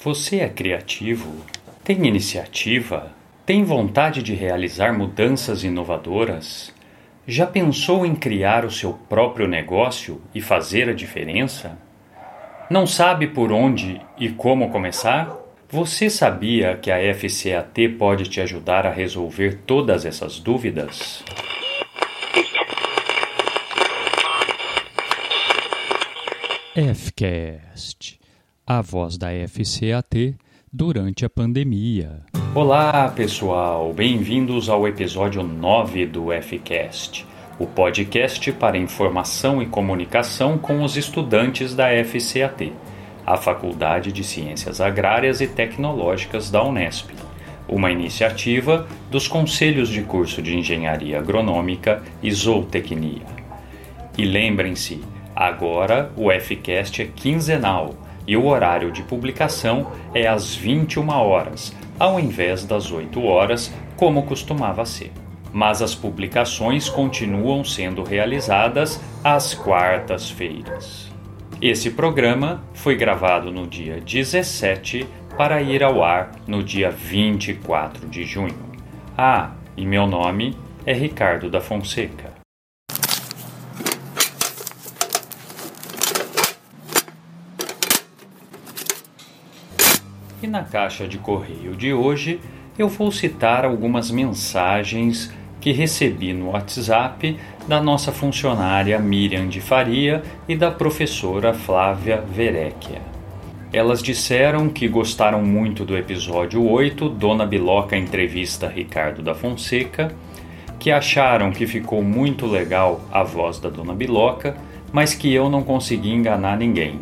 Você é criativo? Tem iniciativa? Tem vontade de realizar mudanças inovadoras? Já pensou em criar o seu próprio negócio e fazer a diferença? Não sabe por onde e como começar? Você sabia que a FCAT pode te ajudar a resolver todas essas dúvidas? FCast a voz da FCAT durante a pandemia. Olá, pessoal! Bem-vindos ao episódio 9 do FCast, o podcast para informação e comunicação com os estudantes da FCAT, a Faculdade de Ciências Agrárias e Tecnológicas da Unesp, uma iniciativa dos Conselhos de Curso de Engenharia Agronômica e Zootecnia. E lembrem-se, agora o FCast é quinzenal e o horário de publicação é às 21 horas, ao invés das 8 horas, como costumava ser. Mas as publicações continuam sendo realizadas às quartas-feiras. Esse programa foi gravado no dia 17 para ir ao ar no dia 24 de junho. Ah, e meu nome é Ricardo da Fonseca. E na caixa de correio de hoje eu vou citar algumas mensagens que recebi no WhatsApp da nossa funcionária Miriam de Faria e da professora Flávia Verecchia. Elas disseram que gostaram muito do episódio 8, Dona Biloca entrevista Ricardo da Fonseca, que acharam que ficou muito legal a voz da Dona Biloca, mas que eu não consegui enganar ninguém.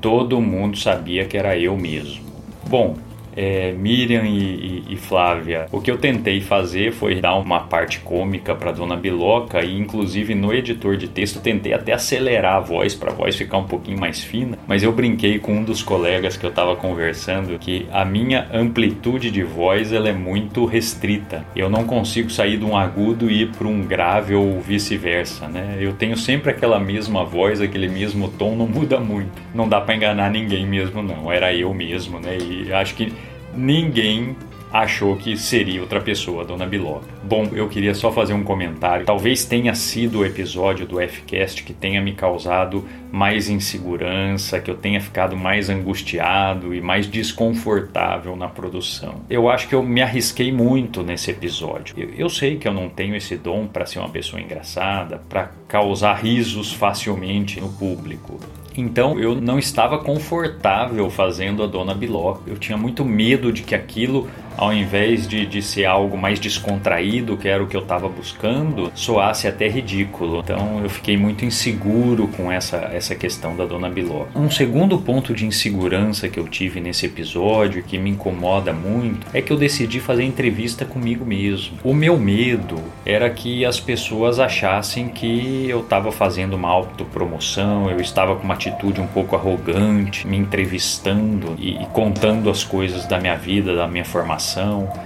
Todo mundo sabia que era eu mesmo. Bom, é, Miriam e, e, e, Flávia, o que eu tentei fazer foi dar uma parte cômica para Dona Biloca e inclusive no editor de texto tentei até acelerar a voz para a voz ficar um pouquinho mais fina, mas eu brinquei com um dos colegas que eu estava conversando que a minha amplitude de voz ela é muito restrita. Eu não consigo sair de um agudo e ir para um grave ou vice-versa, né? Eu tenho sempre aquela mesma voz, aquele mesmo tom, não muda muito. Não dá para enganar ninguém mesmo não. Era eu mesmo, né? E acho que ninguém achou que seria outra pessoa, Dona Biloca. Bom, eu queria só fazer um comentário. Talvez tenha sido o episódio do Fcast que tenha me causado mais insegurança, que eu tenha ficado mais angustiado e mais desconfortável na produção. Eu acho que eu me arrisquei muito nesse episódio. Eu, eu sei que eu não tenho esse dom para ser uma pessoa engraçada, para causar risos facilmente no público. Então eu não estava confortável fazendo a Dona Biloca. Eu tinha muito medo de que aquilo ao invés de, de ser algo mais descontraído, que era o que eu estava buscando, soasse até ridículo. Então eu fiquei muito inseguro com essa, essa questão da Dona Biló. Um segundo ponto de insegurança que eu tive nesse episódio, que me incomoda muito, é que eu decidi fazer entrevista comigo mesmo. O meu medo era que as pessoas achassem que eu estava fazendo uma autopromoção, eu estava com uma atitude um pouco arrogante, me entrevistando e, e contando as coisas da minha vida, da minha formação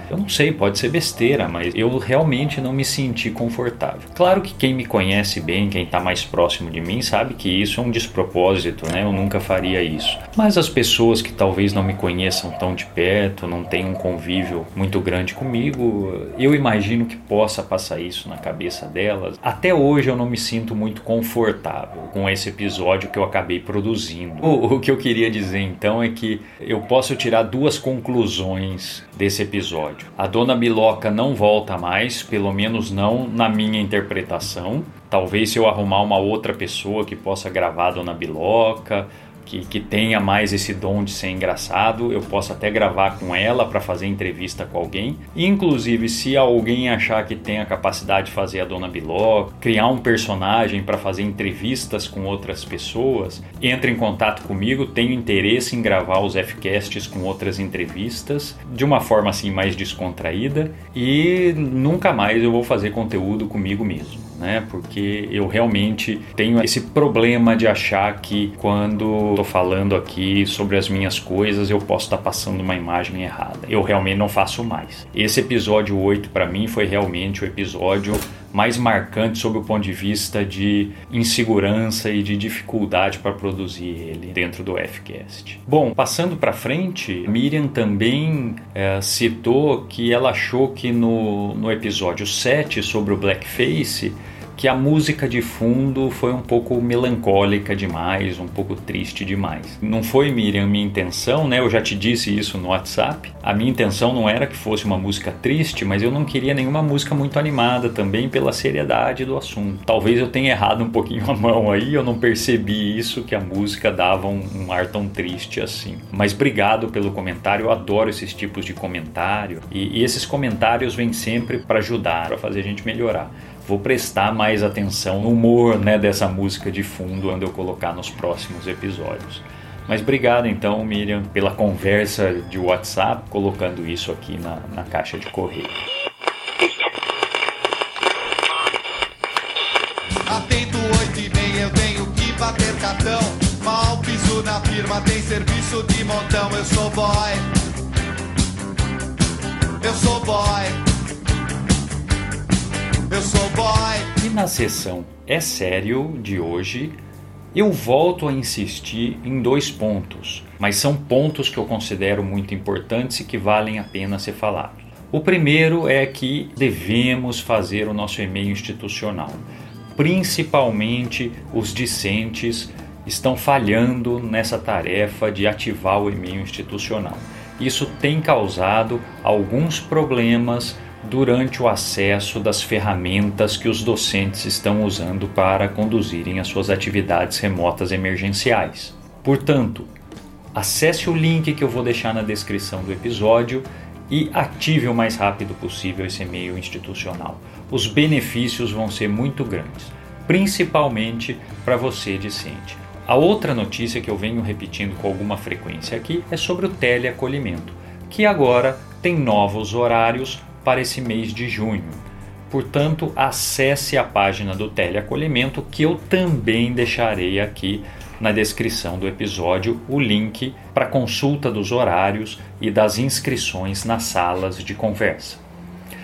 eu não sei, pode ser besteira, mas eu realmente não me senti confortável. Claro que quem me conhece bem, quem está mais próximo de mim, sabe que isso é um despropósito, né? Eu nunca faria isso. Mas as pessoas que talvez não me conheçam tão de perto, não tenham um convívio muito grande comigo, eu imagino que possa passar isso na cabeça delas. Até hoje eu não me sinto muito confortável com esse episódio que eu acabei produzindo. O, o que eu queria dizer então é que eu posso tirar duas conclusões desse episódio. A dona Biloca não volta mais, pelo menos não na minha interpretação. Talvez se eu arrumar uma outra pessoa que possa gravar a dona Biloca, que, que tenha mais esse dom de ser engraçado, eu posso até gravar com ela para fazer entrevista com alguém. Inclusive, se alguém achar que tem a capacidade de fazer a Dona Biló, criar um personagem para fazer entrevistas com outras pessoas, entre em contato comigo. Tenho interesse em gravar os Fcasts com outras entrevistas de uma forma assim mais descontraída e nunca mais eu vou fazer conteúdo comigo mesmo né? Porque eu realmente tenho esse problema de achar que quando estou falando aqui sobre as minhas coisas eu posso estar tá passando uma imagem errada. Eu realmente não faço mais. Esse episódio 8 para mim foi realmente o episódio mais marcantes sob o ponto de vista de insegurança e de dificuldade para produzir ele dentro do Fcast. Bom, passando para frente, Miriam também é, citou que ela achou que no, no episódio 7 sobre o blackface que a música de fundo foi um pouco melancólica demais, um pouco triste demais. Não foi, Miriam, minha intenção, né? Eu já te disse isso no WhatsApp. A minha intenção não era que fosse uma música triste, mas eu não queria nenhuma música muito animada também pela seriedade do assunto. Talvez eu tenha errado um pouquinho a mão aí, eu não percebi isso, que a música dava um, um ar tão triste assim. Mas obrigado pelo comentário, eu adoro esses tipos de comentário e, e esses comentários vêm sempre para ajudar, para fazer a gente melhorar vou prestar mais atenção no humor né, dessa música de fundo quando eu colocar nos próximos episódios. Mas obrigado então, Miriam, pela conversa de WhatsApp, colocando isso aqui na, na caixa de correio. Atento 8 e meia, eu tenho que bater cartão. Mal piso na firma, tem serviço de montão. Eu sou boy. Eu sou boy. Eu sou boy. E na sessão É Sério de hoje, eu volto a insistir em dois pontos, mas são pontos que eu considero muito importantes e que valem a pena ser falados. O primeiro é que devemos fazer o nosso e-mail institucional. Principalmente os discentes estão falhando nessa tarefa de ativar o e-mail institucional. Isso tem causado alguns problemas durante o acesso das ferramentas que os docentes estão usando para conduzirem as suas atividades remotas emergenciais. Portanto, acesse o link que eu vou deixar na descrição do episódio e ative o mais rápido possível esse e-mail institucional. Os benefícios vão ser muito grandes, principalmente para você discente. A outra notícia que eu venho repetindo com alguma frequência aqui é sobre o teleacolhimento, que agora tem novos horários para esse mês de junho. Portanto, acesse a página do teleacolhimento que eu também deixarei aqui na descrição do episódio o link para consulta dos horários e das inscrições nas salas de conversa.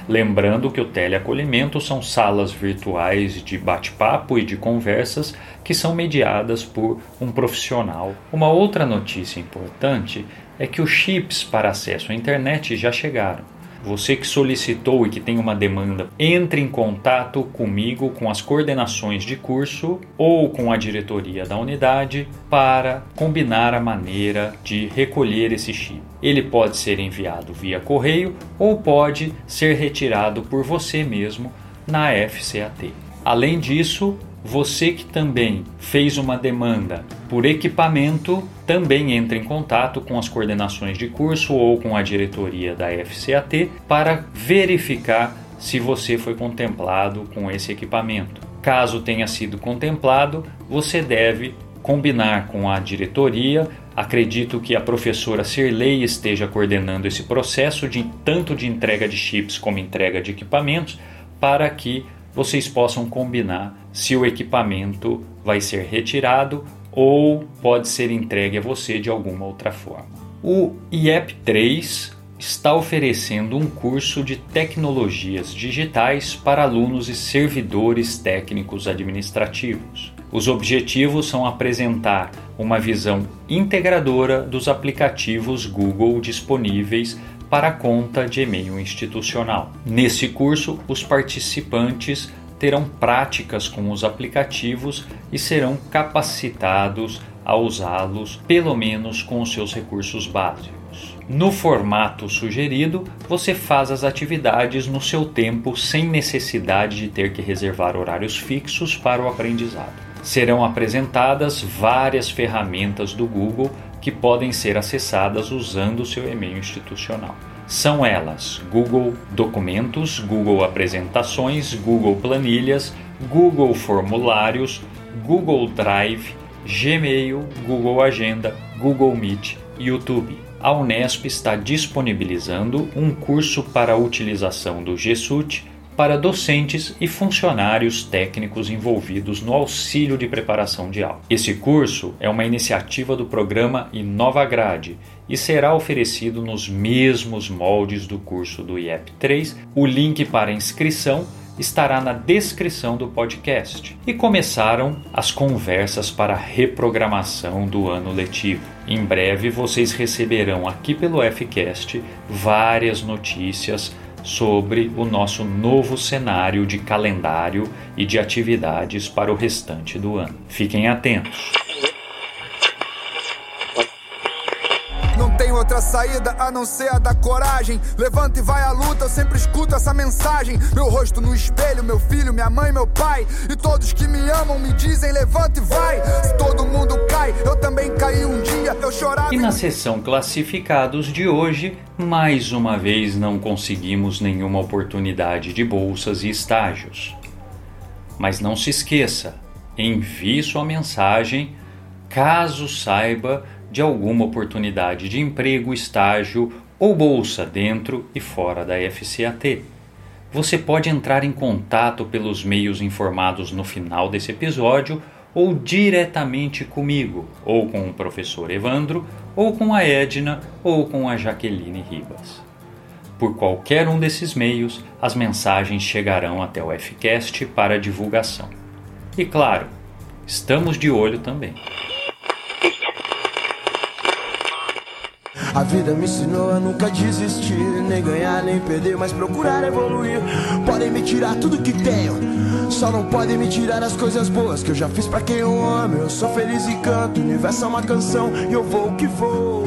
Lembrando que o teleacolhimento são salas virtuais de bate-papo e de conversas que são mediadas por um profissional. Uma outra notícia importante é que os chips para acesso à internet já chegaram. Você que solicitou e que tem uma demanda, entre em contato comigo, com as coordenações de curso ou com a diretoria da unidade para combinar a maneira de recolher esse chip. Ele pode ser enviado via correio ou pode ser retirado por você mesmo na FCAT. Além disso, você que também fez uma demanda por equipamento, também entre em contato com as coordenações de curso ou com a diretoria da FCAT para verificar se você foi contemplado com esse equipamento. Caso tenha sido contemplado, você deve combinar com a diretoria. Acredito que a professora Sirley esteja coordenando esse processo de tanto de entrega de chips como entrega de equipamentos para que vocês possam combinar se o equipamento vai ser retirado ou pode ser entregue a você de alguma outra forma. O IEP 3 está oferecendo um curso de tecnologias digitais para alunos e servidores técnicos administrativos. Os objetivos são apresentar uma visão integradora dos aplicativos Google disponíveis para a conta de e-mail institucional. Nesse curso, os participantes terão práticas com os aplicativos e serão capacitados a usá-los, pelo menos com os seus recursos básicos. No formato sugerido, você faz as atividades no seu tempo sem necessidade de ter que reservar horários fixos para o aprendizado. Serão apresentadas várias ferramentas do Google que podem ser acessadas usando o seu e-mail institucional. São elas Google Documentos, Google Apresentações, Google Planilhas, Google Formulários, Google Drive, Gmail, Google Agenda, Google Meet YouTube. A Unesp está disponibilizando um curso para a utilização do G Suite para docentes e funcionários técnicos envolvidos no auxílio de preparação de aula. Esse curso é uma iniciativa do programa Inova Grade e será oferecido nos mesmos moldes do curso do IEP 3. O link para inscrição estará na descrição do podcast. E começaram as conversas para reprogramação do ano letivo. Em breve vocês receberão aqui pelo Fcast várias notícias sobre o nosso novo cenário de calendário e de atividades para o restante do ano. Fiquem atentos. Outra saída a não ser a da coragem. Levanta e vai à luta, eu sempre escuto essa mensagem. Meu rosto no espelho, meu filho, minha mãe, meu pai. E todos que me amam me dizem: levanta e vai. Se todo mundo cai, eu também caí um dia, eu chorava. E na sessão classificados de hoje, mais uma vez não conseguimos nenhuma oportunidade de bolsas e estágios. Mas não se esqueça, envie sua mensagem caso saiba de alguma oportunidade de emprego, estágio ou bolsa dentro e fora da FCAT. Você pode entrar em contato pelos meios informados no final desse episódio ou diretamente comigo, ou com o professor Evandro, ou com a Edna, ou com a Jaqueline Ribas. Por qualquer um desses meios, as mensagens chegarão até o Fcast para divulgação. E claro, estamos de olho também. A vida me ensinou a nunca desistir, nem ganhar, nem perder, mas procurar evoluir. Podem me tirar tudo que tenho, só não podem me tirar as coisas boas que eu já fiz para quem eu amo. Eu sou feliz e canto, o universo é uma canção e eu vou que vou.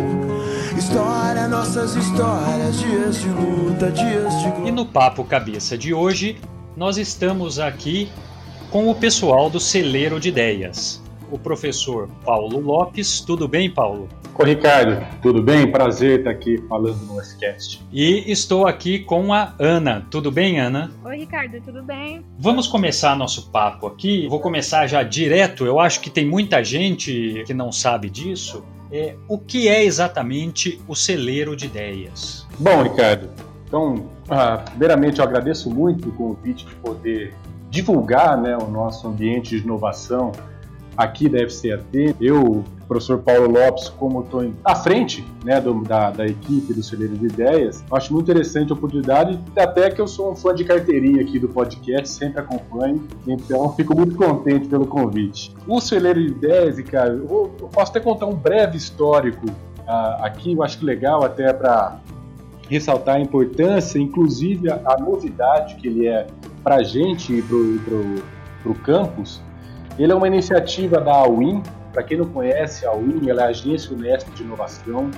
História, nossas histórias, dias de luta, dias de E no Papo Cabeça de hoje, nós estamos aqui com o pessoal do Celeiro de Ideias. O professor Paulo Lopes. Tudo bem, Paulo? Oi, Ricardo, tudo bem? Prazer estar aqui falando no Westcast. E estou aqui com a Ana. Tudo bem, Ana? Oi, Ricardo, tudo bem? Vamos começar nosso papo aqui. Vou começar já direto. Eu acho que tem muita gente que não sabe disso. É, o que é exatamente o celeiro de ideias? Bom, Ricardo, então, ah, primeiramente eu agradeço muito o convite de poder divulgar né, o nosso ambiente de inovação aqui da FCAT. Eu, professor Paulo Lopes, como estou à frente né, do, da, da, equipe do Celeiro de Ideias, acho muito interessante a oportunidade, até que eu sou um fã de carteirinha aqui do podcast, sempre acompanho, então fico muito contente pelo convite. O Celeiro de Ideias, cara, eu, eu posso até contar um breve histórico uh, aqui, eu acho que legal até para ressaltar a importância, inclusive a, a, novidade que ele é para a gente e para o campus, ele é uma iniciativa da AWIN. Para quem não conhece, a AWIN ela é a Agência Unesp de Inovação,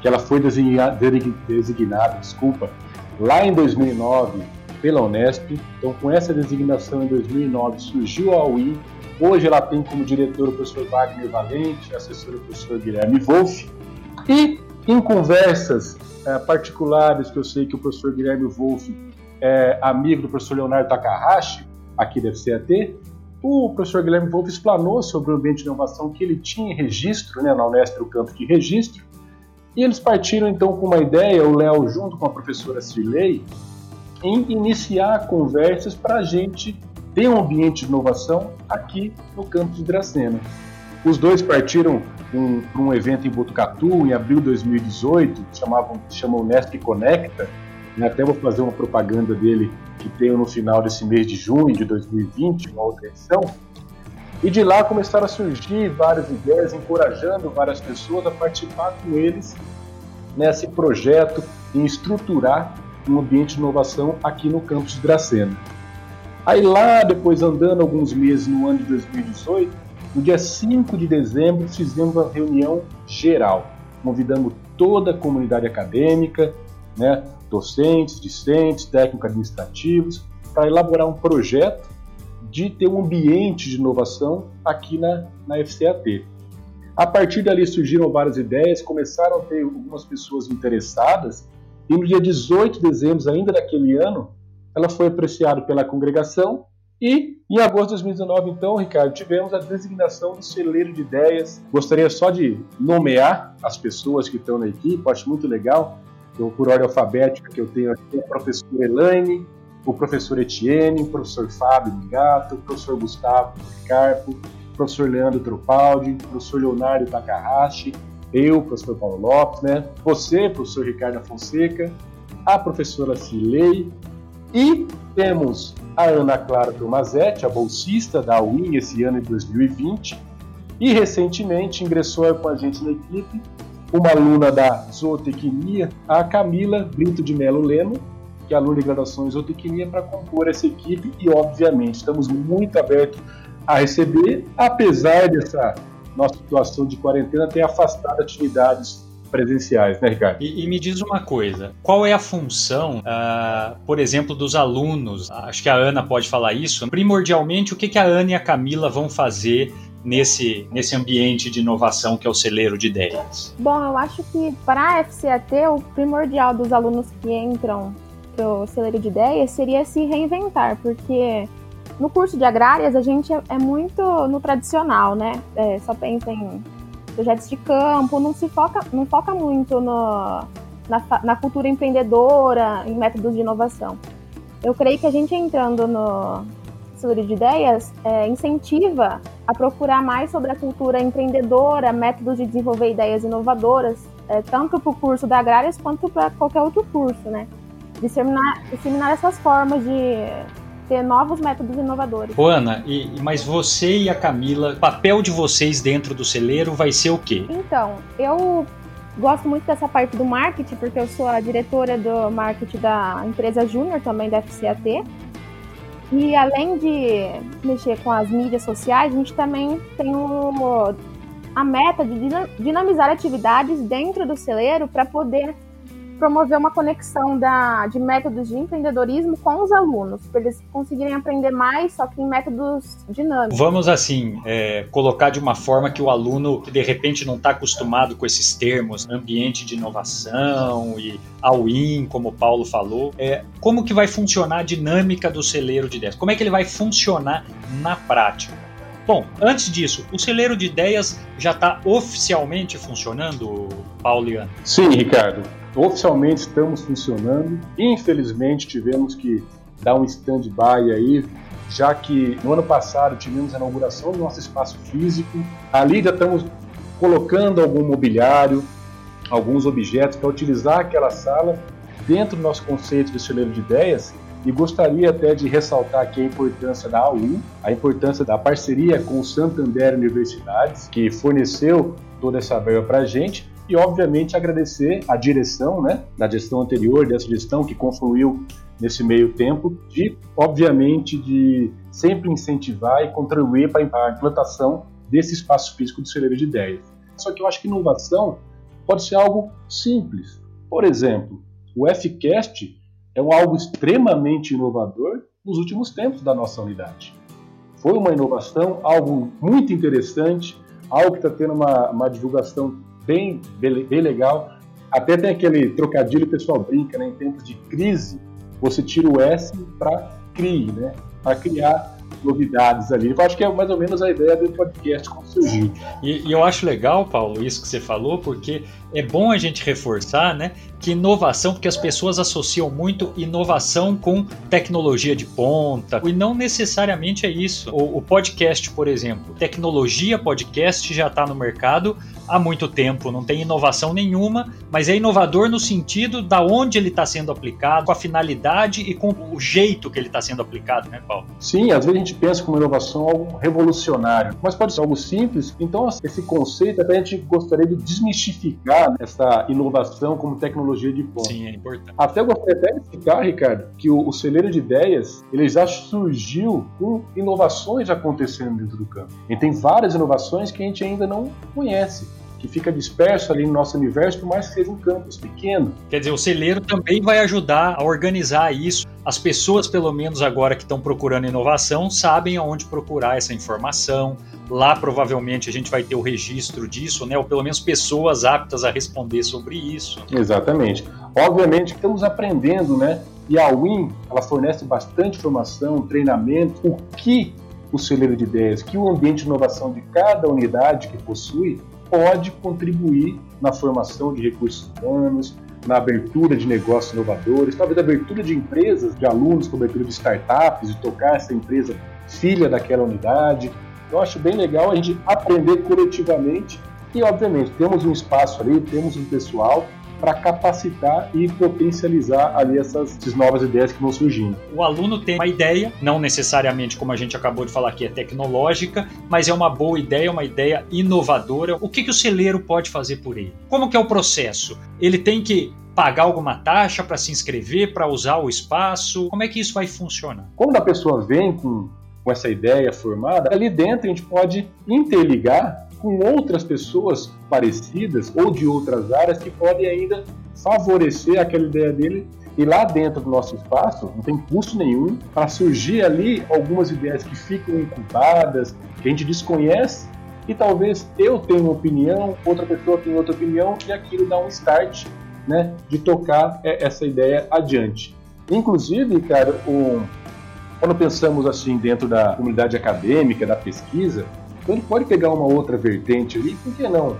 que ela foi designada, desculpa, lá em 2009 pela Unesp. Então, com essa designação em 2009 surgiu a AWIN. Hoje ela tem como diretor o professor Wagner Valente, assessor o professor Guilherme Wolff. E em conversas é, particulares que eu sei que o professor Guilherme Wolff é amigo do professor Leonardo Takahashi, aqui da FCAT, o professor Guilherme Wolff explanou sobre o ambiente de inovação que ele tinha em registro, né, na Unesp, o campo de registro, e eles partiram então com uma ideia, o Léo junto com a professora Cirlei, em iniciar conversas para a gente ter um ambiente de inovação aqui no campus de Dracena. Os dois partiram para um, um, evento em Botucatu em abril de 2018, chamavam, chamam Unesp Conecta? Até vou fazer uma propaganda dele que tenho no final desse mês de junho de 2020, uma outra edição. E de lá começaram a surgir várias ideias, encorajando várias pessoas a participar com eles nesse projeto em estruturar um ambiente de inovação aqui no campus de Dracena. Aí lá, depois andando alguns meses no ano de 2018, no dia 5 de dezembro fizemos uma reunião geral. Convidamos toda a comunidade acadêmica, né, docentes, discentes, técnicos administrativos, para elaborar um projeto de ter um ambiente de inovação aqui na, na FCAT. A partir dali surgiram várias ideias, começaram a ter algumas pessoas interessadas, e no dia 18 de dezembro, ainda daquele ano, ela foi apreciada pela congregação e em agosto de 2019, então, Ricardo, tivemos a designação do celeiro de ideias. Gostaria só de nomear as pessoas que estão na equipe, acho muito legal. Então, por ordem alfabética que eu tenho aqui, a professora Elaine, o professor Etienne, o professor Fábio Migato, o professor Gustavo Carpo, o professor Leandro Tropaldi, o professor Leonardo Takahashi, eu, professor Paulo Lopes, né? Você, professor Ricardo Fonseca, a professora Cilei e temos a Ana Clara Tomazetti, a bolsista da UIN esse ano de 2020, e recentemente ingressou com a gente na equipe uma aluna da zootecnia, a Camila Brito de Melo Leno, que é aluna de graduação em zootecnia, para compor essa equipe e, obviamente, estamos muito abertos a receber, apesar dessa nossa situação de quarentena ter afastado atividades presenciais, né, Ricardo? E, e, me diz uma coisa: qual é a função, uh, por exemplo, dos alunos? Acho que a Ana pode falar isso. Primordialmente, o que, que a Ana e a Camila vão fazer nesse, nesse ambiente de inovação que é o celeiro de ideias? Bom, eu acho que para a FCAT, o primordial dos alunos que entram para o celeiro de ideias seria se reinventar, porque no curso de agrárias a gente é, é muito no tradicional, né? É, só pensa em projetos de campo, não se foca, não foca muito no, na, na cultura empreendedora, em métodos de inovação. Eu creio que a gente entrando no celeiro de ideias é, incentiva a procurar mais sobre a cultura empreendedora, métodos de desenvolver ideias inovadoras, é, tanto para o curso da Agrárias quanto para qualquer outro curso, né? Disseminar, disseminar essas formas de ter novos métodos inovadores. Ana, e, mas você e a Camila, o papel de vocês dentro do celeiro vai ser o quê? Então, eu gosto muito dessa parte do marketing, porque eu sou a diretora do marketing da empresa Júnior, também da FCAT. E além de mexer com as mídias sociais, a gente também tem o, a meta de dinamizar atividades dentro do celeiro para poder promover uma conexão da, de métodos de empreendedorismo com os alunos, para eles conseguirem aprender mais, só que em métodos dinâmicos. Vamos, assim, é, colocar de uma forma que o aluno, que de repente não está acostumado com esses termos, ambiente de inovação e all-in, como o Paulo falou, é, como que vai funcionar a dinâmica do celeiro de ideias? Como é que ele vai funcionar na prática? Bom, antes disso, o celeiro de ideias já está oficialmente funcionando, Paulo e Ana? Sim, Ricardo oficialmente estamos funcionando. Infelizmente tivemos que dar um stand-by aí, já que no ano passado tivemos a inauguração do nosso espaço físico. Ali já estamos colocando algum mobiliário, alguns objetos para utilizar aquela sala dentro do nosso conceito de celeiro de ideias e gostaria até de ressaltar aqui a importância da AU, a importância da parceria com o Santander Universidades, que forneceu toda essa verba para a gente, e obviamente agradecer a direção, né, da gestão anterior, dessa gestão que confluiu nesse meio tempo, de obviamente de sempre incentivar e contribuir para a implantação desse espaço físico do celeiro de ideias. Só que eu acho que inovação pode ser algo simples. Por exemplo, o FCast é um algo extremamente inovador nos últimos tempos da nossa unidade. Foi uma inovação, algo muito interessante, algo que está tendo uma, uma divulgação bem, bem legal. Até tem aquele trocadilho que o pessoal brinca, né? Em tempos de crise, você tira o S para CRI, né? Para criar novidades ali. Eu acho que é mais ou menos a ideia do podcast como surgiu. E, e, eu acho legal, Paulo, isso que você falou, porque é bom a gente reforçar, né, que inovação, porque as pessoas associam muito inovação com tecnologia de ponta, e não necessariamente é isso. O, o podcast, por exemplo, tecnologia podcast já está no mercado há muito tempo, não tem inovação nenhuma, mas é inovador no sentido da onde ele está sendo aplicado, com a finalidade e com o jeito que ele está sendo aplicado, né, Paulo? Sim, às vezes a gente pensa como inovação algo revolucionário, mas pode ser algo simples. Então, esse conceito até a gente gostaria de desmistificar essa inovação como tecnologia de ponta. Sim, é importante. Até gostaria até de explicar, Ricardo, que o, o celeiro de ideias ele já surgiu com inovações acontecendo dentro do campo. E tem várias inovações que a gente ainda não conhece que fica disperso ali no nosso universo, por mais que seja um campus pequeno. Quer dizer, o celeiro também vai ajudar a organizar isso. As pessoas, pelo menos agora que estão procurando inovação, sabem aonde procurar essa informação. Lá provavelmente a gente vai ter o registro disso, né? Ou pelo menos pessoas aptas a responder sobre isso. Exatamente. Obviamente estamos aprendendo, né? E a Win, ela fornece bastante informação, treinamento, o que o celeiro de ideias, que o ambiente de inovação de cada unidade que possui pode contribuir na formação de recursos humanos, na abertura de negócios inovadores, talvez abertura de empresas, de alunos, cobertura de startups, de tocar essa empresa filha daquela unidade. Eu acho bem legal a gente aprender coletivamente e, obviamente, temos um espaço ali, temos um pessoal para capacitar e potencializar ali essas, essas, novas ideias que vão surgindo. O aluno tem uma ideia, não necessariamente como a gente acabou de falar aqui, é tecnológica, mas é uma boa ideia, uma ideia inovadora. O que, que o celeiro pode fazer por ele? Como que é o processo? Ele tem que pagar alguma taxa para se inscrever, para usar o espaço? Como é que isso vai funcionar? Quando a pessoa vem com, com essa ideia formada, ali dentro a gente pode interligar com outras pessoas parecidas ou de outras áreas que podem ainda favorecer aquela ideia dele e lá dentro do nosso espaço não tem custo nenhum para surgir ali algumas ideias que ficam incubadas, que a gente desconhece e talvez eu tenha uma opinião, outra pessoa tenha outra opinião e aquilo dá um start, né, de tocar essa ideia adiante. Inclusive, cara, o, quando pensamos assim dentro da comunidade acadêmica, da pesquisa, então ele pode pegar uma outra vertente ali, por que não?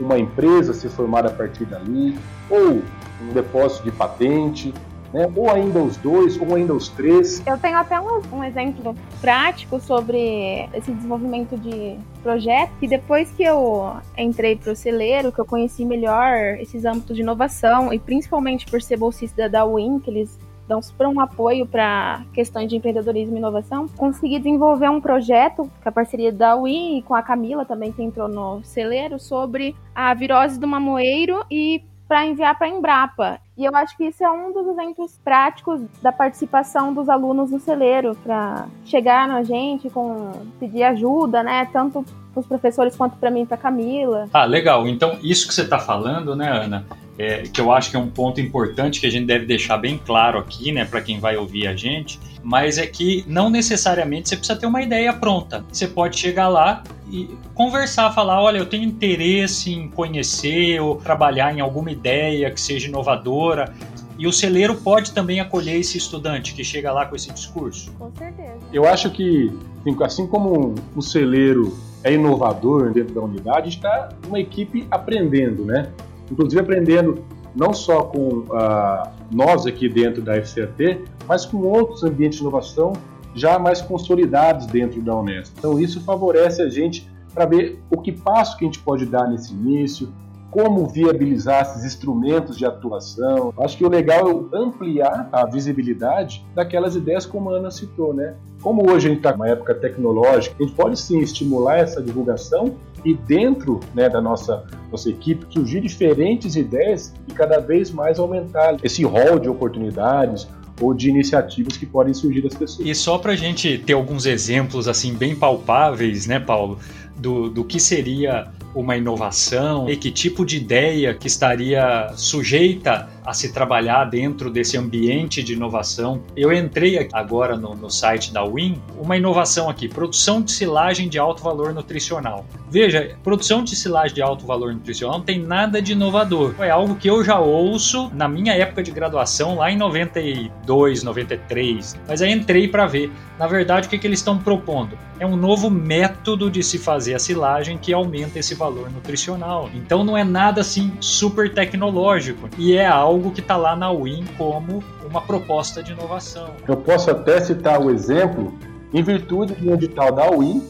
Uma empresa ser formada a partir dali, ou um depósito de patente, né? ou ainda os dois, ou ainda os três. Eu tenho até um, um exemplo prático sobre esse desenvolvimento de projeto, que depois que eu entrei para o celeiro, que eu conheci melhor esses âmbitos de inovação, e principalmente por ser bolsista da UIN, que eles dão super um apoio para questões de empreendedorismo e inovação, consegui desenvolver um projeto com a parceria da UI e com a Camila também que entrou no celeiro sobre a virose do mamoeiro e para enviar para a Embrapa. E eu acho que isso é um dos exemplos práticos da participação dos alunos no celeiro, para chegar na gente com pedir ajuda, né? Tanto os professores quanto para mim e para Camila. Ah, legal. Então, isso que você está falando, né, Ana, é, que eu acho que é um ponto importante que a gente deve deixar bem claro aqui, né, para quem vai ouvir a gente, mas é que não necessariamente você precisa ter uma ideia pronta. Você pode chegar lá e conversar, falar, olha, eu tenho interesse em conhecer ou trabalhar em alguma ideia que seja inovadora. E o celeiro pode também acolher esse estudante que chega lá com esse discurso. Com certeza. Eu acho que, assim como o celeiro é inovador dentro da unidade, está uma equipe aprendendo, né? inclusive aprendendo não só com uh, nós aqui dentro da FCAT, mas com outros ambientes de inovação já mais consolidados dentro da Unesp. Então isso favorece a gente para ver o que passo que a gente pode dar nesse início, como viabilizar esses instrumentos de atuação. Acho que o legal é ampliar a visibilidade daquelas ideias como a Ana citou, né? Como hoje a gente está numa época tecnológica, a gente pode sim estimular essa divulgação e dentro né, da nossa, nossa equipe surgir diferentes ideias e cada vez mais aumentar esse rol de oportunidades, ou de iniciativas que podem surgir das pessoas. E só para a gente ter alguns exemplos assim bem palpáveis, né, Paulo, do, do que seria uma inovação e que tipo de ideia que estaria sujeita a se trabalhar dentro desse ambiente de inovação. Eu entrei agora no, no site da Win, uma inovação aqui, produção de silagem de alto valor nutricional. Veja, produção de silagem de alto valor nutricional não tem nada de inovador. É algo que eu já ouço na minha época de graduação, lá em 92, 93. Mas aí entrei para ver. Na verdade, o que, que eles estão propondo? É um novo método de se fazer a silagem que aumenta esse valor nutricional. Então não é nada assim super tecnológico. E é algo algo que está lá na Win como uma proposta de inovação. Eu posso até citar o exemplo em virtude de um edital da Win,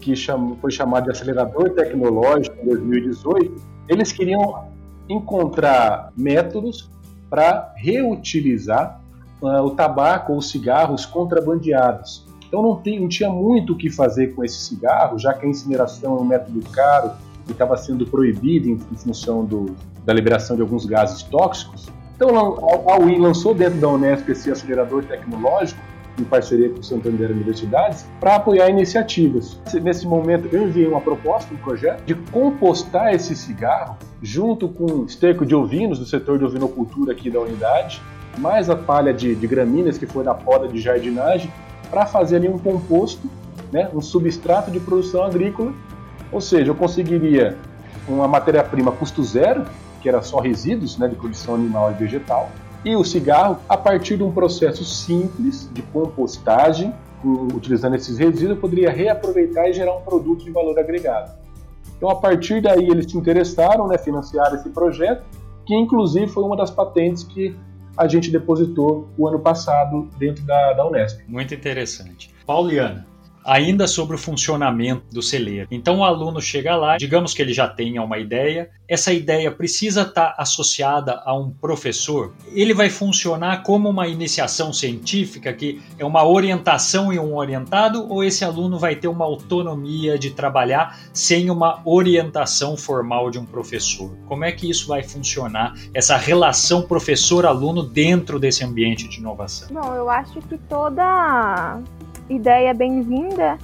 que foi chamado de acelerador tecnológico em 2018. Eles queriam encontrar métodos para reutilizar uh, o tabaco ou cigarros contrabandeados. Então não, tem, não tinha muito o que fazer com esse cigarro, já que a incineração é um método caro e estava sendo proibido em, função do, da liberação de alguns gases tóxicos. Então a UI lançou dentro da Unesp esse acelerador tecnológico em parceria com o Santander Universidades, para apoiar iniciativas. Nesse momento, eu enviei uma proposta, um projeto, de compostar esse cigarro junto com esterco de ovinos do setor de ovinocultura aqui da unidade, mais a palha de, de gramíneas que foi da poda de jardinagem, para fazer ali um composto, né, um substrato de produção agrícola. Ou seja, eu conseguiria uma matéria-prima custo zero, que era só resíduos né, de produção animal e vegetal, e o cigarro a partir de um processo simples de compostagem, utilizando esses resíduos, poderia reaproveitar e gerar um produto de valor agregado. Então, a partir daí, eles se interessaram, né, financiaram esse projeto, que inclusive foi uma das patentes que a gente depositou o ano passado dentro da, da Unesp. Muito interessante. Pauliana, ainda sobre o funcionamento do celeiro. Então o aluno chega lá, digamos que ele já tenha uma ideia, essa ideia precisa estar associada a um professor. Ele vai funcionar como uma iniciação científica, que é uma orientação e um orientado, ou esse aluno vai ter uma autonomia de trabalhar sem uma orientação formal de um professor? Como é que isso vai funcionar, essa relação professor-aluno dentro desse ambiente de inovação? Bom, eu acho que toda ideia bem-vinda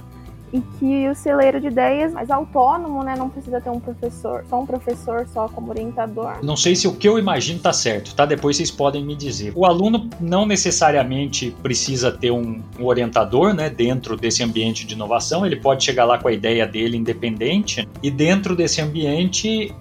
e que o celeiro de ideias mais autônomo, né? Não precisa ter um professor, só um professor só como orientador. Não sei se o que eu imagino tá certo, tá? Depois vocês podem me dizer. O aluno não necessariamente precisa ter um, um orientador, né? Dentro desse ambiente de inovação, ele pode chegar lá com a ideia dele independente e dentro desse ambiente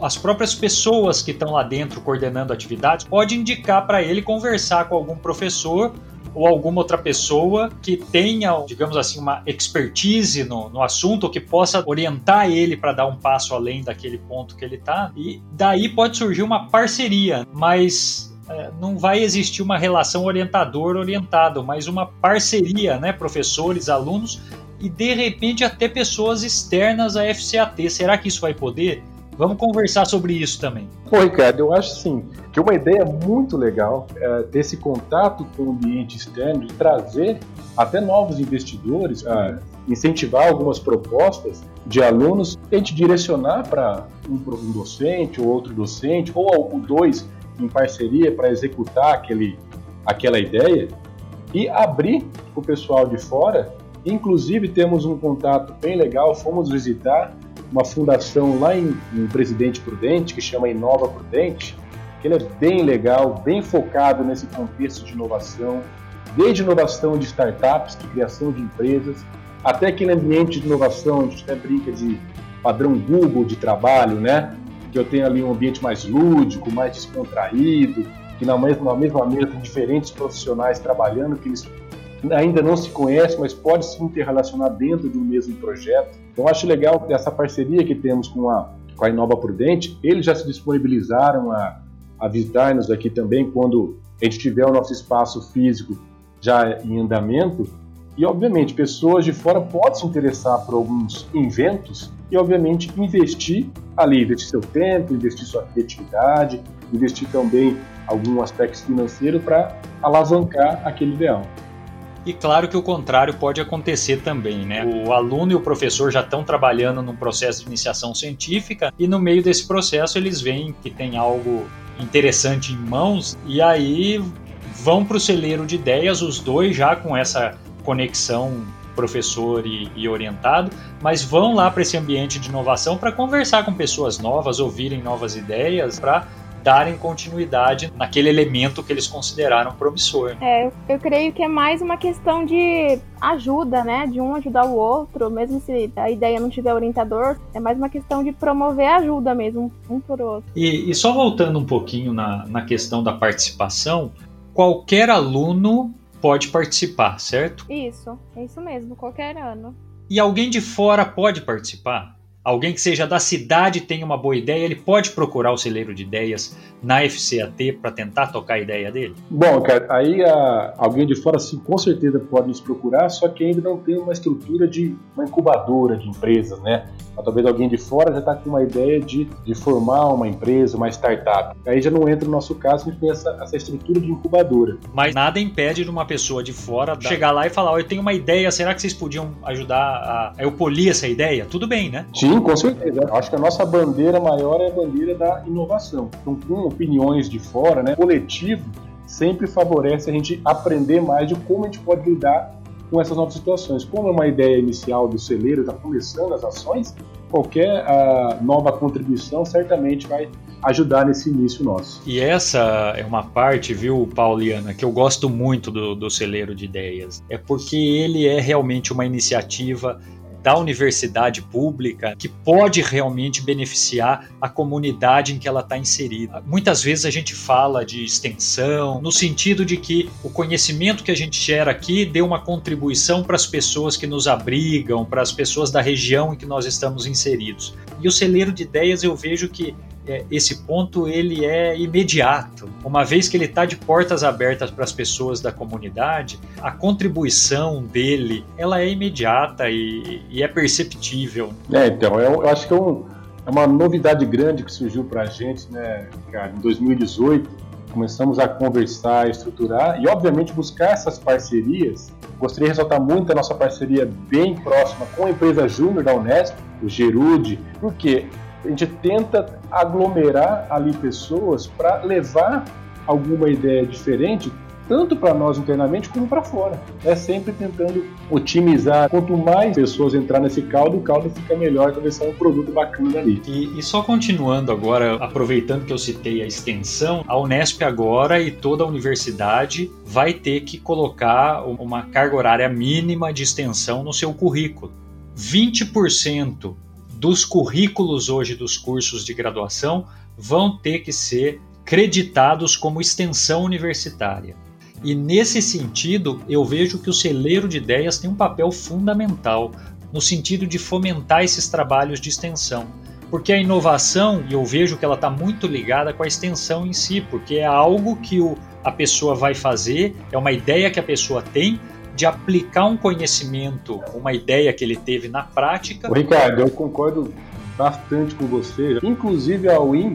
as próprias pessoas que estão lá dentro coordenando atividades pode indicar para ele conversar com algum professor ou alguma outra pessoa que tenha, digamos assim, uma expertise no, no assunto, ou que possa orientar ele para dar um passo além daquele ponto que ele está. E daí pode surgir uma parceria, mas é, não vai existir uma relação orientador-orientado, mas uma parceria, né, professores, alunos e de repente até pessoas externas à FCAT. Será que isso vai poder? Vamos conversar sobre isso também. Pô, Ricardo, eu acho sim que uma ideia muito legal é ter esse contato com o ambiente externo, trazer até novos investidores, a incentivar algumas propostas de alunos, a gente direcionar para um, docente ou outro docente, ou dois em parceria para executar aquele, aquela ideia e abrir o pessoal de fora. Inclusive, temos um contato bem legal, fomos visitar uma fundação lá em, em Presidente Prudente, que chama Inova Prudente, que ele é bem legal, bem focado nesse contexto de inovação, desde inovação de startups, de criação de empresas, até aquele ambiente de inovação, a gente até brinca de padrão Google de trabalho, né? Que eu tenho ali um ambiente mais lúdico, mais descontraído, que na mesma, na mesma mesa tem diferentes profissionais trabalhando, que eles ainda não se conhecem, mas podem se interrelacionar dentro de um mesmo projeto. Então, acho legal essa parceria que temos com a, com a Inova Prudente. Eles já se disponibilizaram a, a visitar-nos aqui também quando a gente tiver o nosso espaço físico já em andamento. E, obviamente, pessoas de fora podem se interessar por alguns inventos e, obviamente, investir ali, investir seu tempo, investir sua criatividade, investir também algum aspecto financeiro para alavancar aquele ideal. E claro que o contrário pode acontecer também, né? O aluno e o professor já estão trabalhando num processo de iniciação científica e no meio desse processo eles veem que tem algo interessante em mãos e aí vão para o celeiro de ideias, os dois já com essa conexão professor e, e orientado, mas vão lá para esse ambiente de inovação para conversar com pessoas novas, ouvirem novas ideias, para darem continuidade naquele elemento que eles consideraram promissor. É, eu creio que é mais uma questão de ajuda, né? De um ajudar o outro, mesmo se a ideia não tiver orientador, é mais uma questão de promover ajuda mesmo, um por outro. E, e só voltando um pouquinho na, na questão da participação, qualquer aluno pode participar, certo? Isso, é isso mesmo, qualquer ano. E alguém de fora pode participar? Alguém que seja da cidade tenha uma boa ideia, ele pode procurar o celeiro de ideias na FCAT para tentar tocar a ideia dele? Bom, cara, aí a, alguém de fora sim, com certeza pode nos procurar, só que ainda não tem uma estrutura de uma incubadora de empresas, né? talvez alguém de fora já está com uma ideia de, de formar uma empresa, uma startup. Aí já não entra no nosso caso, a gente tem essa, essa estrutura de incubadora. Mas nada impede de uma pessoa de fora chegar lá e falar: oh, eu tenho uma ideia, será que vocês podiam ajudar a eu polir essa ideia? Tudo bem, né? Sim, com certeza. Acho que a nossa bandeira maior é a bandeira da inovação. Então, com opiniões de fora, né, coletivo, sempre favorece a gente aprender mais de como a gente pode lidar com essas novas situações. Como é uma ideia inicial do celeiro, está começando as ações, qualquer uh, nova contribuição certamente vai ajudar nesse início nosso. E essa é uma parte, viu, Pauliana, que eu gosto muito do, do celeiro de ideias. É porque ele é realmente uma iniciativa da universidade pública que pode realmente beneficiar a comunidade em que ela está inserida. Muitas vezes a gente fala de extensão no sentido de que o conhecimento que a gente gera aqui dê uma contribuição para as pessoas que nos abrigam, para as pessoas da região em que nós estamos inseridos. E o celeiro de ideias eu vejo que é, esse ponto ele é imediato. Uma vez que ele está de portas abertas para as pessoas da comunidade, a contribuição dele ela é imediata e, e é perceptível. É, então, eu, eu acho que é, um, é, uma novidade grande que surgiu para a gente, né, cara, em 2018 começamos a conversar, estruturar e, obviamente, buscar essas parcerias. Gostaria de ressaltar muito a nossa parceria bem próxima com a empresa Júnior da Unesp, o Gerude, porque a gente tenta aglomerar ali pessoas para levar alguma ideia diferente tanto para nós internamente como para fora. É sempre tentando otimizar. Quanto mais pessoas entrar nesse caldo, o caldo fica melhor, vai ser um produto bacana dali. E, e, só continuando agora, aproveitando que eu citei a extensão, a Unesp agora e toda a universidade vai ter que colocar uma carga horária mínima de extensão no seu currículo. 20% dos currículos hoje dos cursos de graduação vão ter que ser creditados como extensão universitária. E nesse sentido, eu vejo que o celeiro de ideias tem um papel fundamental no sentido de fomentar esses trabalhos de extensão. Porque a inovação, e eu vejo que ela está muito ligada com a extensão em si, porque é algo que o, a pessoa vai fazer, é uma ideia que a pessoa tem de aplicar um conhecimento, uma ideia que ele teve na prática. Ricardo, eu concordo bastante com você. Inclusive a UIN,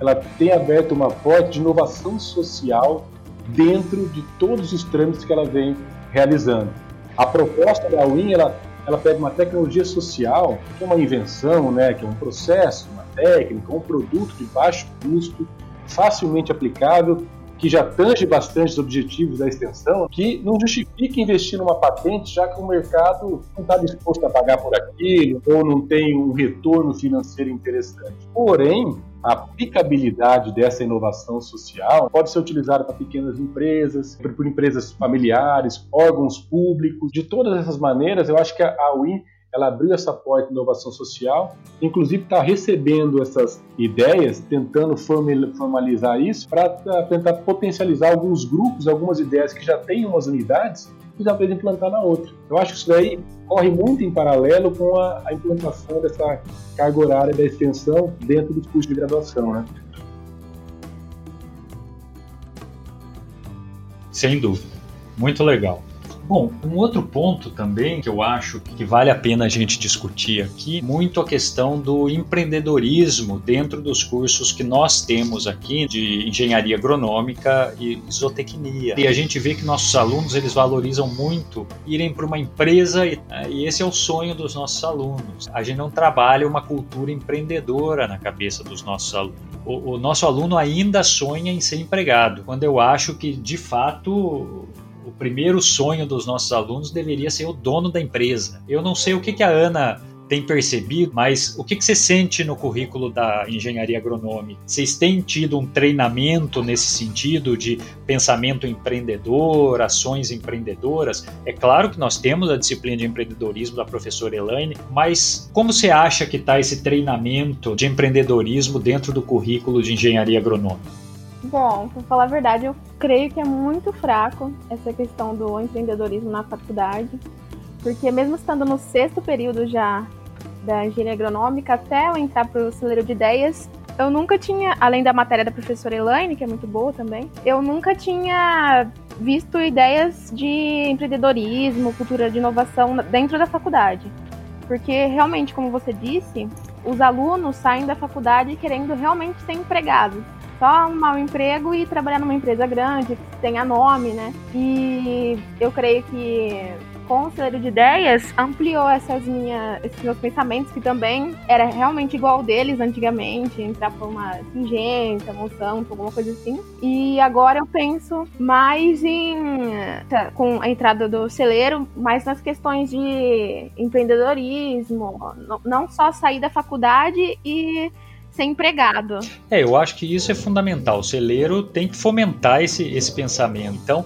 ela tem aberto uma porta de inovação social dentro de todos os trâmites que ela vem realizando. A proposta da Win, ela, ela pega uma tecnologia social, que é uma invenção, né, que é um processo, uma técnica, um produto de baixo custo, facilmente aplicável, que já tange bastante os objetivos da extensão, que não justifica investir numa patente, já que o mercado não está disposto a pagar por aquilo, ou não tem um retorno financeiro interessante. Porém, a aplicabilidade dessa inovação social pode ser utilizada para pequenas empresas, por empresas familiares, órgãos públicos. De todas essas maneiras, eu acho que a Win ela abriu essa porta de inovação social, inclusive está recebendo essas ideias, tentando formalizar isso para tentar potencializar alguns grupos, algumas ideias que já têm umas unidades e fez implantar na outra. Eu acho que isso daí corre muito em paralelo com a, a implantação dessa carga horária da extensão dentro dos cursos de graduação, né? Sem dúvida. Muito legal. Bom, um outro ponto também que eu acho que vale a pena a gente discutir aqui, muito a questão do empreendedorismo dentro dos cursos que nós temos aqui de engenharia agronômica e zootecnia. E a gente vê que nossos alunos eles valorizam muito irem para uma empresa e, e esse é o sonho dos nossos alunos. A gente não trabalha uma cultura empreendedora na cabeça dos nossos alunos. O, o nosso aluno ainda sonha em ser empregado, quando eu acho que de fato primeiro sonho dos nossos alunos deveria ser o dono da empresa. Eu não sei o que, que a Ana tem percebido, mas o que, que você sente no currículo da engenharia agronômica? Vocês têm tido um treinamento nesse sentido de pensamento empreendedor, ações empreendedoras? É claro que nós temos a disciplina de empreendedorismo da professora Elaine, mas como você acha que está esse treinamento de empreendedorismo dentro do currículo de engenharia agronômica? Bom, pra falar a verdade, eu creio que é muito fraco essa questão do empreendedorismo na faculdade, porque mesmo estando no sexto período já da engenharia agronômica, até eu entrar para o celeiro de ideias, eu nunca tinha, além da matéria da professora Elaine, que é muito boa também, eu nunca tinha visto ideias de empreendedorismo, cultura de inovação dentro da faculdade. Porque realmente, como você disse, os alunos saem da faculdade querendo realmente ser empregados só um emprego e trabalhar numa empresa grande, que tenha nome, né? E eu creio que com o celeiro de ideias ampliou essas minhas, esses meus pensamentos, que também era realmente igual deles antigamente, entrar por uma Singenta, Monsanto, alguma coisa assim. E agora eu penso mais em, com a entrada do celeiro, mais nas questões de empreendedorismo, não só sair da faculdade e ser empregado. É, eu acho que isso é fundamental. O celeiro tem que fomentar esse, esse pensamento. Então,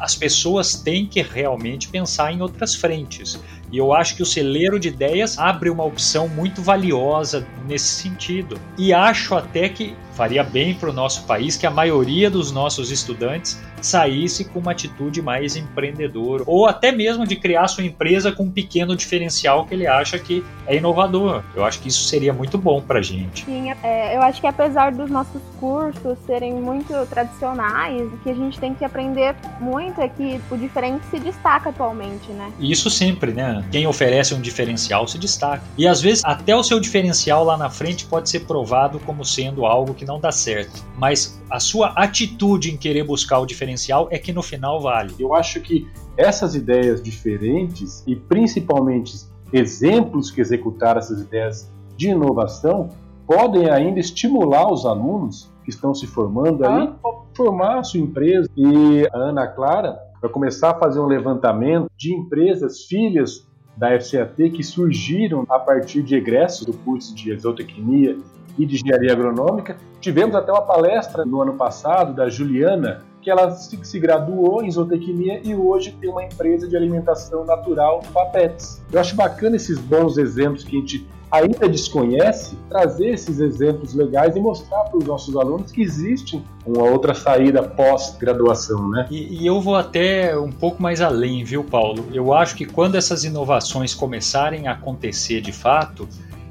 as pessoas têm que realmente pensar em outras frentes. E eu acho que o celeiro de ideias abre uma opção muito valiosa nesse sentido. E acho até que faria bem para o nosso país que a maioria dos nossos estudantes saísse com uma atitude mais empreendedora, ou até mesmo de criar sua empresa com um pequeno diferencial que ele acha que é inovador. Eu acho que isso seria muito bom para a gente. Sim, é, eu acho que apesar dos nossos cursos serem muito tradicionais, o que a gente tem que aprender muito é que o diferente se destaca atualmente, né? Isso sempre, né? Quem oferece um diferencial se destaca. E às vezes até o seu diferencial lá na frente pode ser provado como sendo algo que não dá certo. Mas a sua atitude em querer buscar o diferencial é que no final vale. Eu acho que essas ideias diferentes e principalmente exemplos que executaram essas ideias de inovação podem ainda estimular os alunos que estão se formando aí a formar a sua empresa. E a Ana Clara vai começar a fazer um levantamento de empresas filhas da FCAT que surgiram a partir de egressos do curso de exotecnia e de engenharia agronômica. Tivemos até uma palestra no ano passado da Juliana, que ela se graduou em zootecnia e hoje tem uma empresa de alimentação natural, Papetes. Eu acho bacana esses bons exemplos que a gente ainda desconhece, trazer esses exemplos legais e mostrar para os nossos alunos que existe uma outra saída pós-graduação, né? E, e, eu vou até um pouco mais além, viu, Paulo? Eu acho que quando essas inovações começarem a acontecer de fato,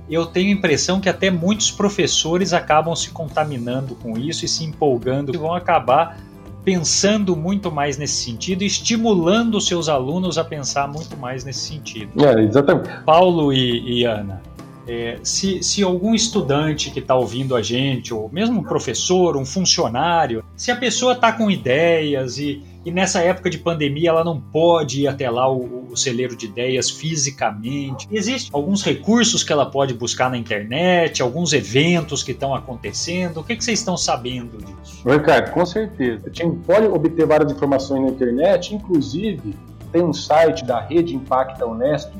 eu tenho a impressão que até muitos professores acabam se contaminando com isso e se empolgando e vão acabar pensando muito mais nesse sentido e estimulando seus alunos a pensar muito mais nesse sentido. É, exatamente. Paulo e, e Ana, é, se, se algum estudante que está ouvindo a gente, ou mesmo um professor, um funcionário, se a pessoa está com ideias e, e nessa época de pandemia ela não pode ir até lá o, o celeiro de ideias fisicamente. Existem alguns recursos que ela pode buscar na internet, alguns eventos que estão acontecendo. O que, que vocês estão sabendo disso? Ricardo, com certeza. A gente pode obter várias informações na internet, inclusive tem um site da Rede Impacta Unesp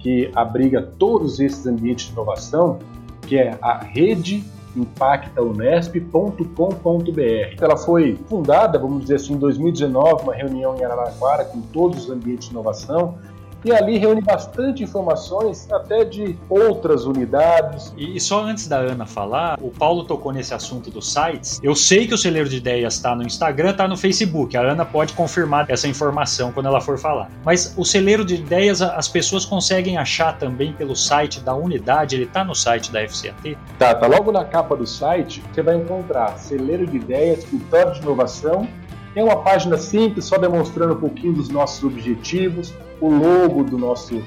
que abriga todos esses ambientes de inovação, que é a rede impactaunesp.com.br. Ela foi fundada, vamos dizer assim, em 2019, uma reunião em Araraquara com todos os ambientes de inovação, e ali reúne bastante informações até de outras unidades. E, e, só antes da Ana falar, o Paulo tocou nesse assunto dos sites. Eu sei que o Celeiro de Ideias está no Instagram, está no Facebook. A Ana pode confirmar essa informação quando ela for falar. Mas o Celeiro de Ideias as pessoas conseguem achar também pelo site da unidade, ele está no site da FCAT? Tá, tá logo na capa do site, você vai encontrar Celeiro de Ideias, Escritório de Inovação. É uma página simples, só demonstrando um pouquinho dos nossos objetivos, o logo do nosso,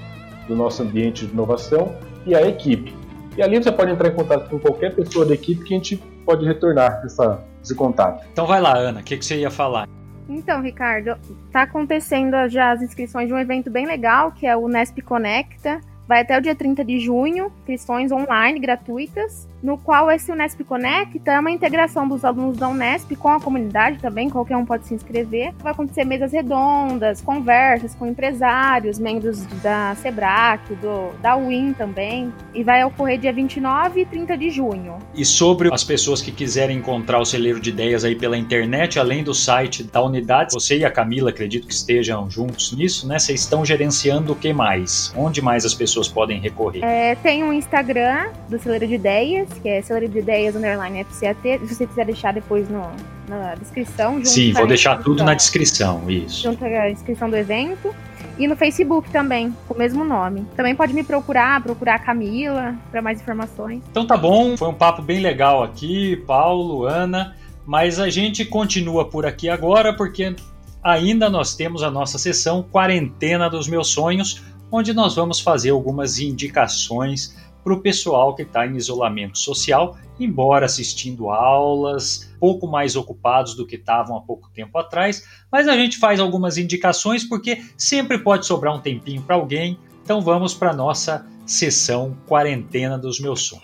do nosso ambiente de inovação e a equipe. E ali você pode entrar em contato com qualquer pessoa da equipe que a gente pode retornar essa, esse contato. Então vai lá, Ana, o que, que você ia falar? Então, Ricardo, está acontecendo já as inscrições de um evento bem legal, que é o Nesp Conecta. Vai até o dia 30 de junho, inscrições online gratuitas no qual esse Unesp Conecta é uma integração dos alunos da Unesp com a comunidade também, qualquer um pode se inscrever. Vai acontecer mesas redondas, conversas com empresários, membros da SEBRAC, do, da UIN também, e vai ocorrer dia 29 e 30 de junho. E sobre as pessoas que quiserem encontrar o celeiro de ideias aí pela internet, além do site da unidade, você e a Camila acredito que estejam juntos nisso, né? Vocês estão gerenciando o que mais? Onde mais as pessoas podem recorrer? É, tem um Instagram do celeiro de ideias, que é Celeiro de Ideias Underline FCAT. Se você quiser deixar depois no, na descrição. Junto Sim, vou deixar tudo na descrição, isso. Junto à inscrição do evento. E no Facebook também, com o mesmo nome. Também pode me procurar, procurar a Camila para mais informações. Então tá bom, foi um papo bem legal aqui, Paulo, Ana. Mas a gente continua por aqui agora porque ainda nós temos a nossa sessão Quarentena dos Meus Sonhos, onde nós vamos fazer algumas indicações para o pessoal que está em isolamento social, embora assistindo aulas, pouco mais ocupados do que estavam há pouco tempo atrás, mas a gente faz algumas indicações porque sempre pode sobrar um tempinho para alguém. Então vamos para a nossa sessão Quarentena dos Meus Sonhos.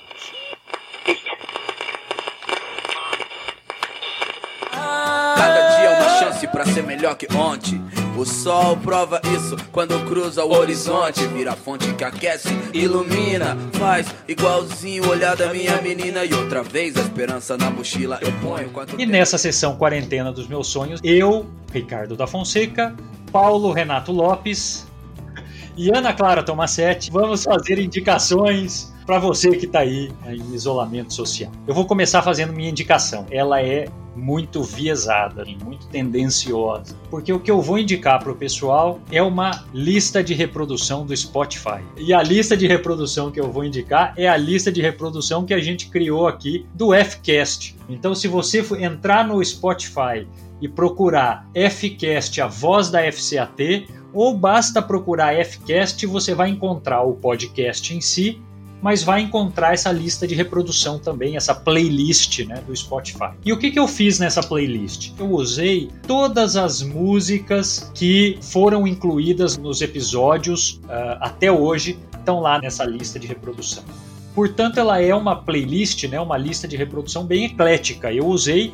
Cada dia é uma chance para ser melhor que ontem. O sol prova isso quando cruza o horizonte. Vira a fonte que aquece, ilumina. Faz igualzinho o olhar da minha menina. E outra vez a esperança na mochila eu ponho. E nessa sessão quarentena dos meus sonhos, eu, Ricardo da Fonseca, Paulo Renato Lopes e Ana Clara Tomasetti vamos fazer indicações para você que está aí em isolamento social. Eu vou começar fazendo minha indicação. Ela é muito viesada, muito tendenciosa, porque o que eu vou indicar para o pessoal é uma lista de reprodução do Spotify. E a lista de reprodução que eu vou indicar é a lista de reprodução que a gente criou aqui do Fcast. Então, se você entrar no Spotify e procurar Fcast, a voz da FCAT, ou basta procurar Fcast, você vai encontrar o podcast em si, mas vai encontrar essa lista de reprodução também, essa playlist né, do Spotify. E o que, que eu fiz nessa playlist? Eu usei todas as músicas que foram incluídas nos episódios uh, até hoje, estão lá nessa lista de reprodução. Portanto, ela é uma playlist, né, uma lista de reprodução bem eclética. Eu usei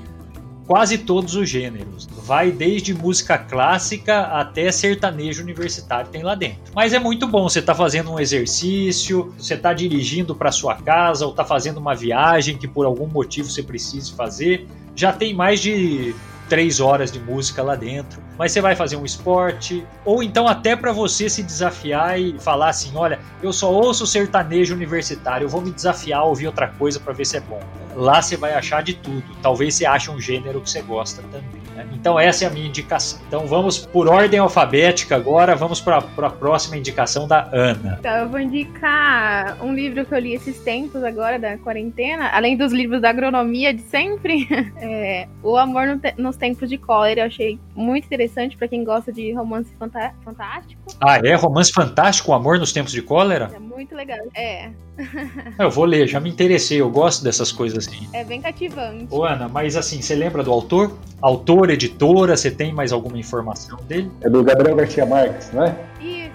quase todos os gêneros. Vai desde música clássica até sertanejo universitário tem lá dentro. Mas é muito bom, você está fazendo um exercício, você está dirigindo para sua casa ou está fazendo uma viagem que por algum motivo você precise fazer. Já tem mais de três horas de música lá dentro. Mas você vai fazer um esporte, ou então até para você se desafiar e falar assim: olha, eu só ouço sertanejo universitário, eu vou me desafiar a ouvir outra coisa para ver se é bom. Lá você vai achar de tudo. Talvez você ache um gênero que você gosta também. Né? Então essa é a minha indicação. Então vamos por ordem alfabética agora, vamos para a próxima indicação da Ana. Então eu vou indicar um livro que eu li esses tempos agora da quarentena, além dos livros da agronomia de sempre, é, O Amor no nos Tempos de Cólera. Eu achei muito interessante para quem gosta de romance fantástico. Ah, é? Romance fantástico, O Amor nos Tempos de Cólera? É muito legal. É. Eu vou ler, já me interessei, eu gosto dessas coisas assim. É bem cativante. Ô Ana, mas assim, você lembra do autor? Autor, editora, você tem mais alguma informação dele? É do Gabriel Garcia Marques, não é? Isso.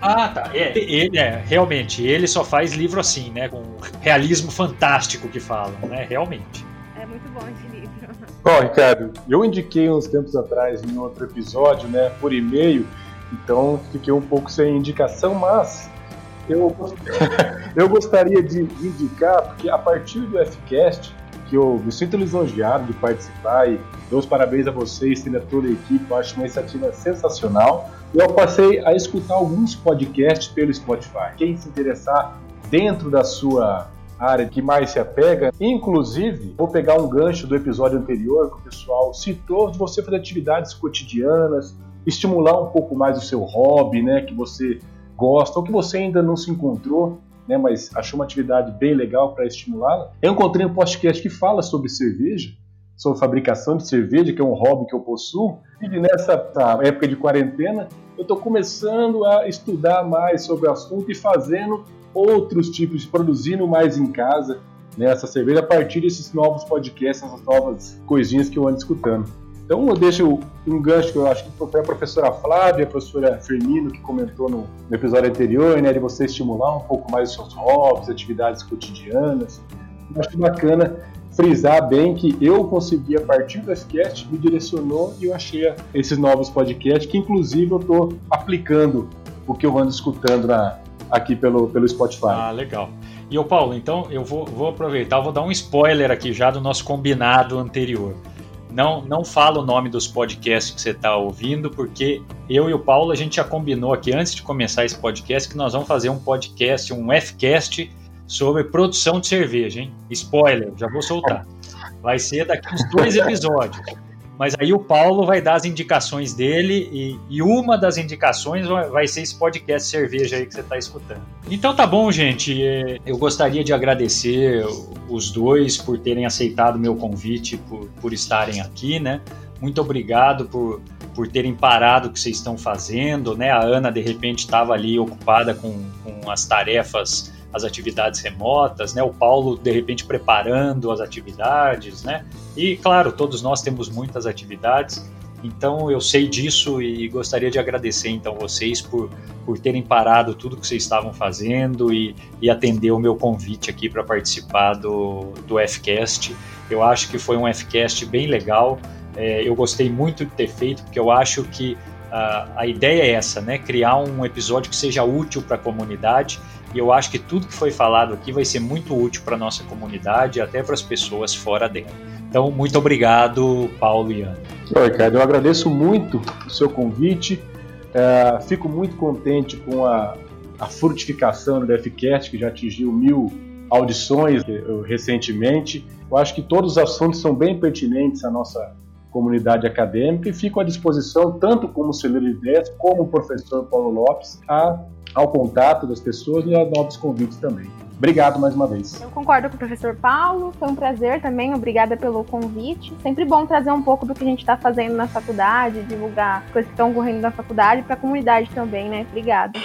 Ah, tá. É, ele, é, realmente, ele só faz livro assim, né? Com realismo fantástico que falam, né? Realmente. É muito bom esse livro. Bom, Ricardo, eu indiquei uns tempos atrás em outro episódio, né, por e-mail, então fiquei um pouco sem indicação, mas eu, eu gostaria de indicar, porque a partir do Fcast, que eu me sinto lisonjeado de participar e dou os parabéns a vocês, e a toda a equipe, eu acho uma iniciativa sensacional. Eu passei a escutar alguns podcasts pelo Spotify. Quem se interessar dentro da sua área que mais se apega, inclusive, vou pegar um gancho do episódio anterior que o pessoal citou de você fazer atividades cotidianas, estimular um pouco mais o seu hobby, né, que você gosta ou que você ainda não se encontrou, né, mas achou uma atividade bem legal para estimulá-la. Eu encontrei um podcast que fala sobre cerveja, sobre fabricação de cerveja, que é um hobby que eu possuo. E nessa época de quarentena, eu estou começando a estudar mais sobre o assunto e fazendo outros tipos, produzindo mais em casa né, essa cerveja a partir desses novos podcasts, essas novas coisinhas que eu ando escutando. Então eu deixo um gancho que eu acho que foi a professora Flávia, a professora Firmino, que comentou no, no episódio anterior, né, de você estimular um pouco mais os seus hobbies, atividades cotidianas. Eu acho bacana frisar bem que eu consegui, a partir do podcast, me direcionou e eu achei esses novos podcasts, que inclusive eu estou aplicando o que eu ando escutando na, aqui pelo, pelo Spotify. Ah, legal. E o Paulo, então eu vou, vou aproveitar, vou dar um spoiler aqui já do nosso combinado anterior. Não, não fala o nome dos podcasts que você está ouvindo, porque eu e o Paulo a gente já combinou aqui antes de começar esse podcast que nós vamos fazer um podcast, um Fcast sobre produção de cerveja, hein? Spoiler, já vou soltar. Vai ser daqui uns dois episódios. Mas aí o Paulo vai dar as indicações dele e, e uma das indicações vai ser esse podcast cerveja aí que você está escutando. Então tá bom, gente. É, eu gostaria de agradecer os dois por terem aceitado meu convite, por, por estarem aqui, né? Muito obrigado por, por terem parado o que vocês estão fazendo, né? A Ana, de repente, estava ali ocupada com, com as tarefas as atividades remotas, né? O Paulo de repente preparando as atividades, né? E claro, todos nós temos muitas atividades. Então eu sei disso e gostaria de agradecer então vocês por, por terem parado tudo que vocês estavam fazendo e, e atender o meu convite aqui para participar do, do Fcast. Eu acho que foi um Fcast bem legal. É, eu gostei muito de ter feito porque eu acho que a, a ideia é essa, né? Criar um episódio que seja útil para a comunidade e eu acho que tudo que foi falado aqui vai ser muito útil para a nossa comunidade e até para as pessoas fora dela. Então, muito obrigado, Paulo e Ana. Oi, Ricardo, eu agradeço muito o seu convite. É, fico muito contente com a, a frutificação do FCast, que já atingiu mil audições eh, recentemente. Eu acho que todos os assuntos são bem pertinentes à nossa comunidade acadêmica e fico à disposição, tanto como celeiro de como o professor Paulo Lopes, a, ao contato das pessoas e a novos convites também. Obrigado mais uma vez. Eu concordo com o professor Paulo, foi um prazer também, obrigada pelo convite. Sempre bom trazer um pouco do que a gente está fazendo na faculdade, divulgar coisas que estão ocorrendo na faculdade para a comunidade também, né? Obrigada.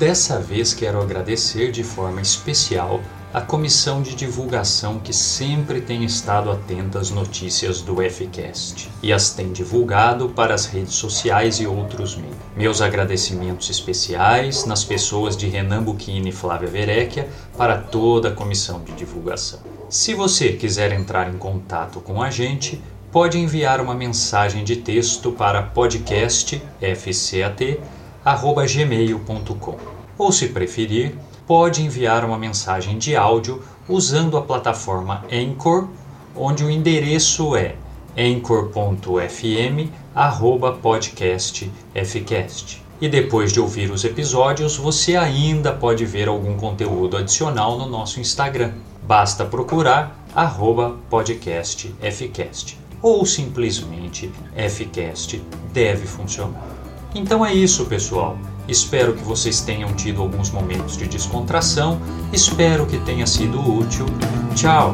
Dessa vez quero agradecer de forma especial a comissão de divulgação que sempre tem estado atenta às notícias do FCast e as tem divulgado para as redes sociais e outros meios. Meus agradecimentos especiais nas pessoas de Renan Buchini e Flávia Verecchia para toda a comissão de divulgação. Se você quiser entrar em contato com a gente, pode enviar uma mensagem de texto para podcastfcat@gmail.com ou se preferir, pode enviar uma mensagem de áudio usando a plataforma Anchor, onde o endereço é anchor.fm podcastfcast. E depois de ouvir os episódios, você ainda pode ver algum conteúdo adicional no nosso Instagram. Basta procurar arroba podcastfcast ou simplesmente fcast deve funcionar. Então é isso, pessoal. Espero que vocês tenham tido alguns momentos de descontração. Espero que tenha sido útil. Tchau!